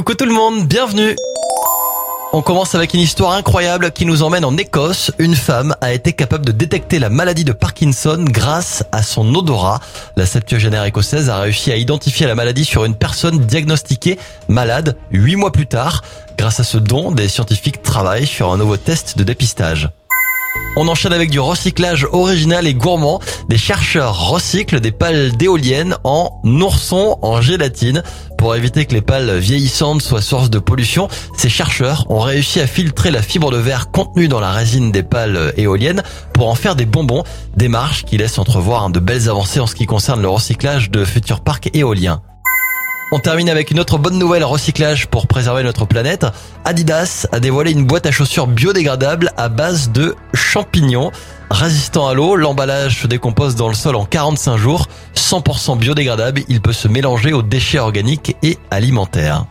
Coucou tout le monde, bienvenue on commence avec une histoire incroyable qui nous emmène en Écosse. Une femme a été capable de détecter la maladie de Parkinson grâce à son odorat. La septuagénaire écossaise a réussi à identifier la maladie sur une personne diagnostiquée malade huit mois plus tard. Grâce à ce don, des scientifiques travaillent sur un nouveau test de dépistage. On enchaîne avec du recyclage original et gourmand. Des chercheurs recyclent des pales d'éoliennes en ourson en gélatine. Pour éviter que les pales vieillissantes soient source de pollution, ces chercheurs ont réussi à filtrer la fibre de verre contenue dans la résine des pales éoliennes pour en faire des bonbons, démarche qui laisse entrevoir de belles avancées en ce qui concerne le recyclage de futurs parcs éoliens. On termine avec une autre bonne nouvelle recyclage pour préserver notre planète. Adidas a dévoilé une boîte à chaussures biodégradable à base de champignons. Résistant à l'eau, l'emballage se décompose dans le sol en 45 jours. 100% biodégradable, il peut se mélanger aux déchets organiques et alimentaires.